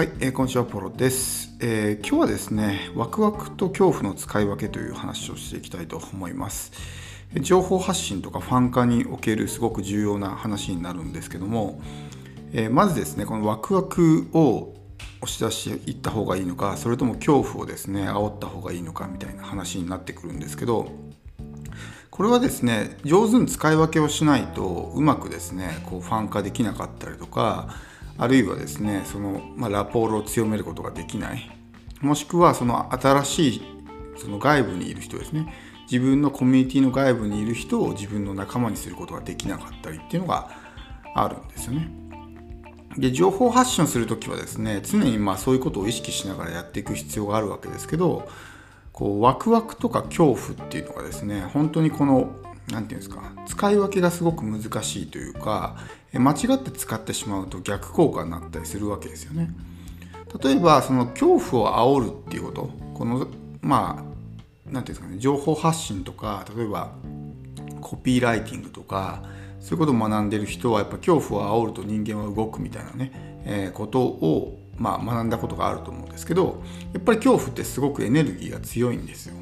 はい、えー、こんにちはポロです、えー、今日はですねワクワクと恐怖の使い分けという話をしていきたいと思います。情報発信とかファン化におけるすごく重要な話になるんですけども、えー、まずですねこのワクワクを押し出していった方がいいのかそれとも恐怖をですね煽った方がいいのかみたいな話になってくるんですけどこれはですね上手に使い分けをしないとうまくですねこうファン化できなかったりとかあるいはですねその、まあ、ラポールを強めることができないもしくはその新しいその外部にいる人ですね自分のコミュニティの外部にいる人を自分の仲間にすることができなかったりっていうのがあるんですよね。で情報発信をする時はですね常にまあそういうことを意識しながらやっていく必要があるわけですけどこうワクワクとか恐怖っていうのがですね本当にこの何て言うんですか使い分けがすごく難しいというか間違って使ってしまうと逆効果になったりするわけですよね。例えばその恐怖を煽るっていうことこのまあ何て言うんですかね情報発信とか例えばコピーライティングとかそういうことを学んでる人はやっぱ恐怖を煽ると人間は動くみたいなね、えー、ことをまあ学んだことがあると思うんですけどやっぱり恐怖ってすごくエネルギーが強いんですよ。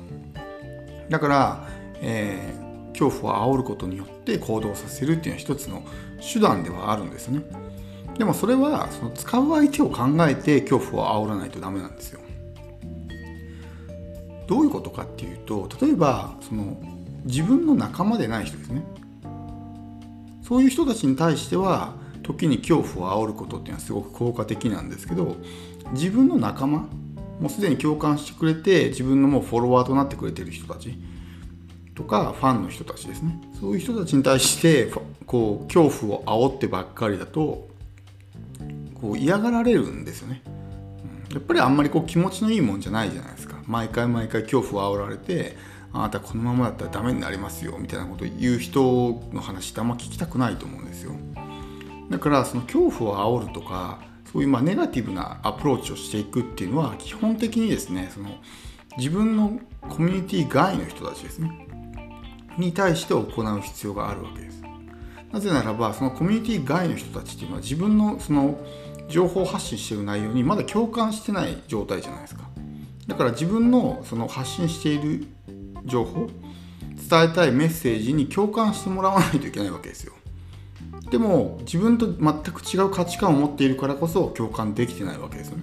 だから、えー恐怖を煽ることによって行動させるっていうのは一つの手段ではあるんですね。でもそれはその使う相手を考えて恐怖を煽らないとダメなんですよ。どういうことかっていうと例えばその自分の仲間でない人ですね。そういう人たちに対しては時に恐怖を煽ることっていうのはすごく効果的なんですけど自分の仲間もうすでに共感してくれて自分のもうフォロワーとなってくれてる人たちとかファンの人たちですね。そういう人たちに対してこう恐怖を煽ってばっかりだとこう嫌がられるんですよね、うん、やっぱりあんまりこう気持ちのいいもんじゃないじゃないですか。毎回毎回恐怖を煽られてあなたこのままだったらダメになりますよみたいなことを言う人の話ってあんま聞きたくないと思うんですよ。だからその恐怖を煽るとかそういうまあネガティブなアプローチをしていくっていうのは基本的にですねその自分のコミュニティ外の人たちですね。に対して行う必要があるわけです。なぜならばそのコミュニティ外の人たちっていうのは自分のその情報発信してる内容にまだ共感してない状態じゃないですか。だから自分のその発信している情報伝えたいメッセージに共感してもらわないといけないわけですよ。でも自分と全く違う価値観を持っているからこそ共感できてないわけですよね。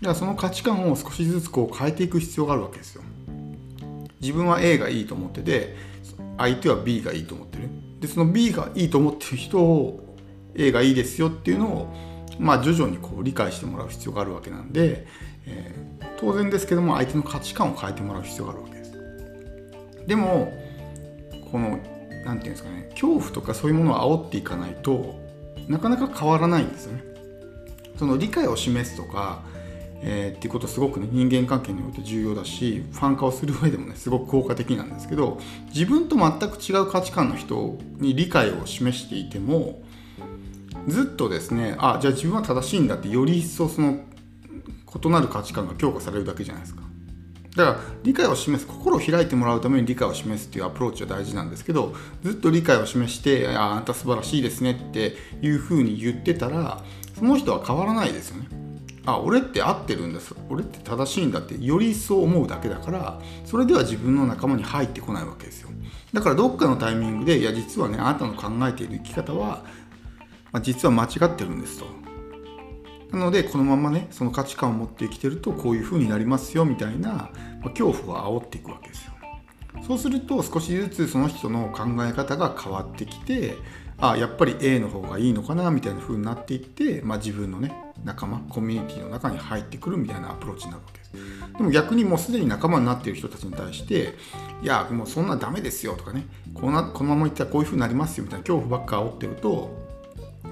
だからその価値観を少しずつこう変えていく必要があるわけですよ。自分は A がいいと思ってて相手は B がいいと思ってる。でその B がいいと思ってる人を A がいいですよっていうのをまあ徐々にこう理解してもらう必要があるわけなんで、えー、当然ですけども相手の価値観を変えてもらう必要があるわけです。でもこの何て言うんですかね恐怖とかそういうものを煽っていかないとなかなか変わらないんですよね。その理解を示すとかえー、っていうことすごくね人間関係において重要だしファン化をする上でもねすごく効果的なんですけど自分と全く違う価値観の人に理解を示していてもずっとですねあじゃあ自分は正しいんだってより一層その異なる価値観が強化されるだけじゃないですか。だから理解を示す心を開いてもらうために理解を示すっていうアプローチは大事なんですけどずっと理解を示してああなた素晴らしいですねっていうふうに言ってたらその人は変わらないですよね。あ俺って合ってるんです俺って正しいんだってより一層思うだけだからそれでは自分の仲間に入ってこないわけですよ。だからどっかのタイミングでいや実はねあなたの考えている生き方は、まあ、実は間違ってるんですと。なのでこのままねその価値観を持って生きてるとこういう風になりますよみたいな、ま、恐怖を煽っていくわけですよ。そうすると少しずつその人の考え方が変わってきてあやっぱり A の方がいいのかなみたいな風になっていって、まあ、自分のね仲間コミュニティの中に入ってくるみたいなアプローチになるわけです。でも逆にもうすでに仲間になっている人たちに対していやもうそんなダメですよとかねこなこのままいったらこういう風になりますよみたいな恐怖ばっか煽ってると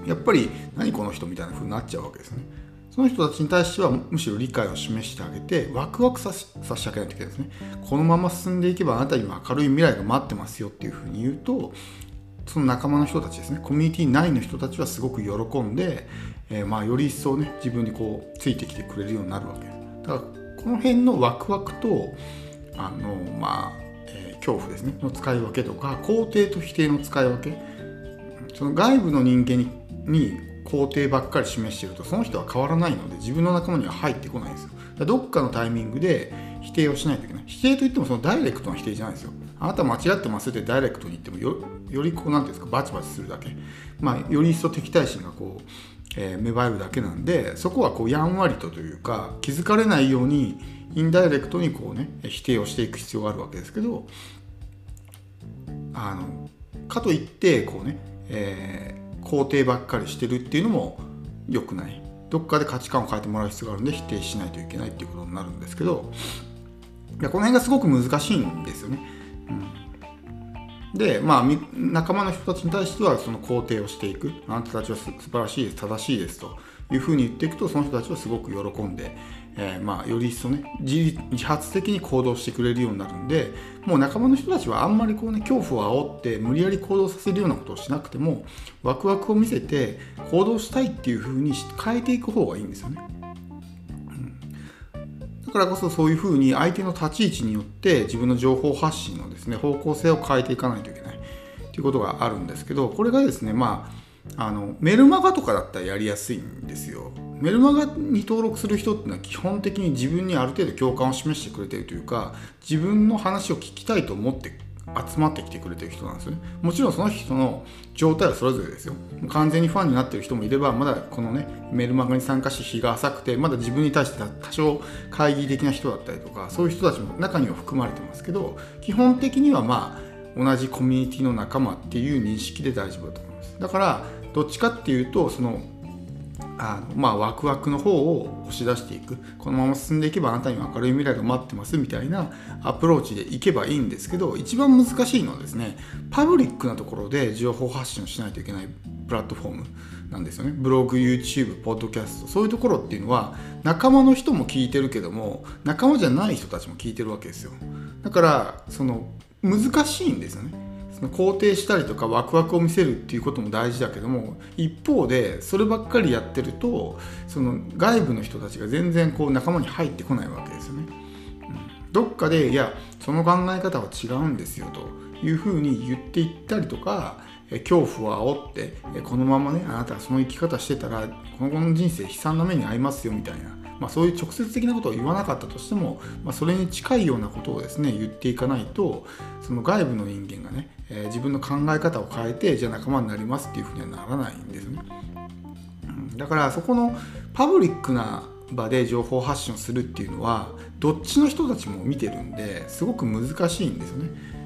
やっぱり何この人みたいな風になっちゃうわけですね。その人たちに対してはむしろ理解を示してあげてワクワクさせさせてあげないといけないですね。このまま進んでいけばあなたには明るい未来が待ってますよっていうふうに言うとその仲間の人たちですね。コミュニティ内の人たちはすごく喜んで、えー、まあより一層ね自分にこうついてきてくれるようになるわけ。だからこの辺のワクワクとあのまあ、えー、恐怖ですね。の使い分けとか肯定と否定の使い分け。その外部の人間にに肯定ばっかり示してるとその人は変わらないので自分の仲間には入ってこないんですよ。どっかのタイミングで否定をしないといけない。否定といってもそのダイレクトな否定じゃないですよ。あなた間違ってますってダイレクトに言ってもよよりこう何ていうんですかバチバチするだけまあより一層敵対心がこう、えー、芽生えるだけなんでそこはこうやんわりとというか気づかれないようにインダイレクトにこうね否定をしていく必要があるわけですけどあのかといってこうね、えー、肯定ばっかりしてるっていうのも良くないどっかで価値観を変えてもらう必要があるんで否定しないといけないっていうことになるんですけどいやこの辺がすごく難しいんですよね。でまあ仲間の人たちに対してはその肯定をしていくあなたたちは素晴らしいです正しいですというふうに言っていくとその人たちはすごく喜んで、えー、まあより一層ね自発的に行動してくれるようになるんでもう仲間の人たちはあんまりこうね恐怖を煽って無理やり行動させるようなことをしなくてもワクワクを見せて行動したいっていうふうに変えていく方がいいんですよね。だからこそそういうふうに相手の立ち位置によって自分の情報発信のですね方向性を変えていかないといけないということがあるんですけどこれがですねまああのメルマガとかだったらやりやすいんですよ。メルマガに登録する人っていうのは基本的に自分にある程度共感を示してくれてるというか自分の話を聞きたいと思って集まってきてくれてる人なんですね。もちろんその人の状態はそれぞれですよ。完全にファンになってる人もいればまだこのねメルマガに参加して日が浅くてまだ自分に対して多少懐疑的な人だったりとかそういう人たちも中には含まれてますけど基本的にはまあ同じコミュニティの仲間っていう認識で大丈夫だと思います。だからどっちかっていうとそのあのまあワクワクの方を押し出していく。このまま進んでいけばあなたには明るい未来が待ってますみたいなアプローチでいけばいいんですけど一番難しいのはですねパブリックなところで情報発信をしないといけないプラットフォームなんですよね。ブログ YouTube ポッドキャスト。そういうところっていうのは仲間の人も聞いてるけども仲間じゃない人たちも聞いてるわけですよ。だからその難しいんですよね。その肯定したりとかワクワクを見せるっていうことも大事だけども一方でそればっかりやってるとその外部の人たちが全然こう仲間に入ってこないわけですよね。うん、どっかでいやその考え方は違うんですよというふうに言っていったりとか恐怖を煽ってこのままねあなたはその生き方してたらこの後の人生悲惨な目に遭いますよみたいなまあ、そういう直接的なことを言わなかったとしても、まあ、それに近いようなことをですね言っていかないとその外部の人間がね、えー、自分の考え方を変えてじゃあ仲間になりますっていうふうにはならないんですね。うん、だからそこのパブリックな場で情報発信をするっていうのはどっちの人たちも見てるんですごく難しいんですよね。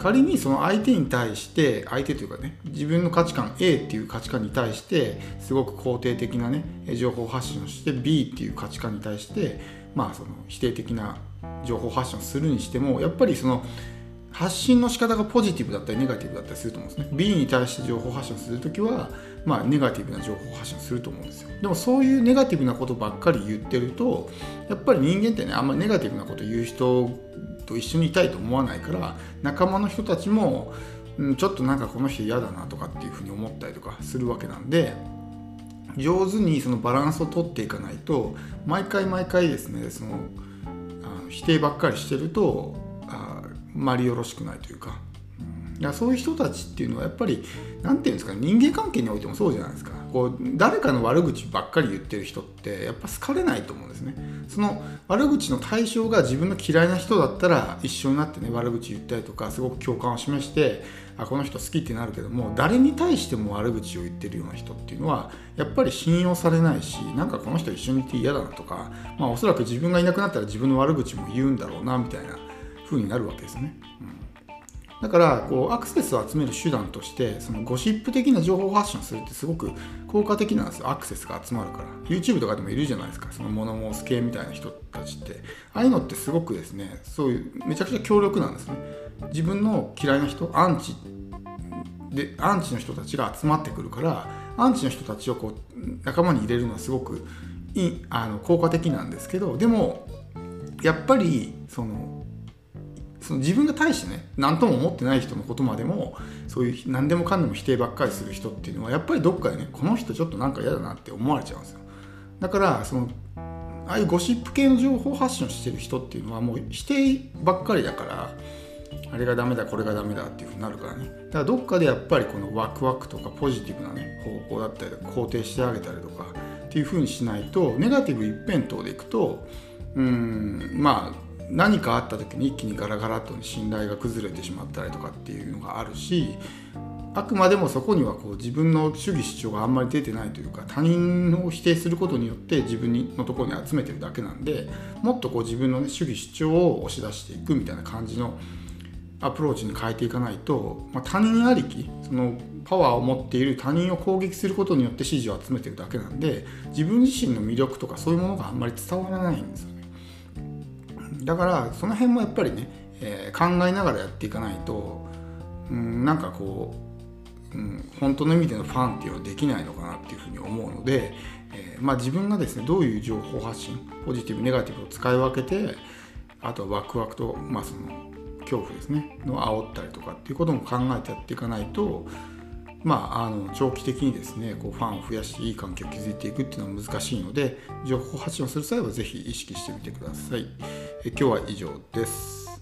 仮にその相手に対して相手というかね自分の価値観 A っていう価値観に対してすごく肯定的なね情報発信をして B っていう価値観に対してまあその否定的な情報発信をするにしてもやっぱりその発信の仕方がポジティブだったりネガティブだったりすると思うんですね。B に対して情報発信をするときはまあネガティブな情報発信をすると思うんですよ。でもそういうネガティブなことばっかり言ってるとやっぱり人間ってねあんまりネガティブなこと言う人と一緒にいたいと思わないから仲間の人たちも、うん、ちょっとなんかこの人嫌だなとかっていうふうに思ったりとかするわけなんで上手にそのバランスをとっていかないと毎回毎回ですねそのあの否定ばっかりしてるとあまりよろしくないというか。いやそういう人たちっていうのはやっぱり何て言うんですか人間関係においてもそうじゃないですか。こう誰かの悪口ばっかり言ってる人ってやっぱ好かれないと思うんですねその悪口の対象が自分の嫌いな人だったら一緒になってね悪口言ったりとかすごく共感を示してあこの人好きってなるけども誰に対しても悪口を言ってるような人っていうのはやっぱり信用されないしなんかこの人一緒にいて嫌だなとかまあおそらく自分がいなくなったら自分の悪口も言うんだろうなみたいな風になるわけですね。うんだからこうアクセスを集める手段としてそのゴシップ的な情報発信するってすごく効果的なんですよアクセスが集まるから YouTube とかでもいるじゃないですか。その物申す系みたいな人たちって。ああいうのってすごくですねそういうめちゃくちゃ強力なんですね。自分の嫌いな人アンチでアンチの人たちが集まってくるからアンチの人たちをこう仲間に入れるのはすごくいあの効果的なんですけどでもやっぱりそのその自分が対してね何とも思ってない人のことまでもそういう何でもかんでも否定ばっかりする人っていうのはやっぱりどっかでねこの人ちょっとなんか嫌だなって思われちゃうんですよ。だからそのああいうゴシップ系の情報発信をしてる人っていうのはもう否定ばっかりだからあれがダメだこれがダメだっていうふうになるからね。だからどっかでやっぱりこのワクワクとかポジティブなね方向だったり肯定してあげたりとかっていうふうにしないとネガティブ一辺倒でいくとうんまあ何かあった時に一気にガラガラと信頼が崩れてしまったりとかっていうのがあるしあくまでもそこにはこう自分の主義主張があんまり出てないというか他人を否定することによって自分のところに集めてるだけなんでもっとこう自分の、ね、主義主張を押し出していくみたいな感じのアプローチに変えていかないと、まあ、他人ありきそのパワーを持っている他人を攻撃することによって支持を集めてるだけなんで自分自身の魅力とかそういうものがあんまり伝わらないんですよね。だからその辺もやっぱりね、えー、考えながらやっていかないと、うん、なんかこう、うん、本当の意味でのファンっていうのはできないのかなっていうふうに思うので、えー、まあ、自分がですねどういう情報発信ポジティブネガティブを使い分けてあとはワクワクと、まあ、その恐怖ですねの煽ったりとかっていうことも考えてやっていかないとまあ、あの長期的にですねこうファンを増やしていい環境を築いていくっていうのは難しいので情報発信をする際は是非意識してみてください。え今日は以上です。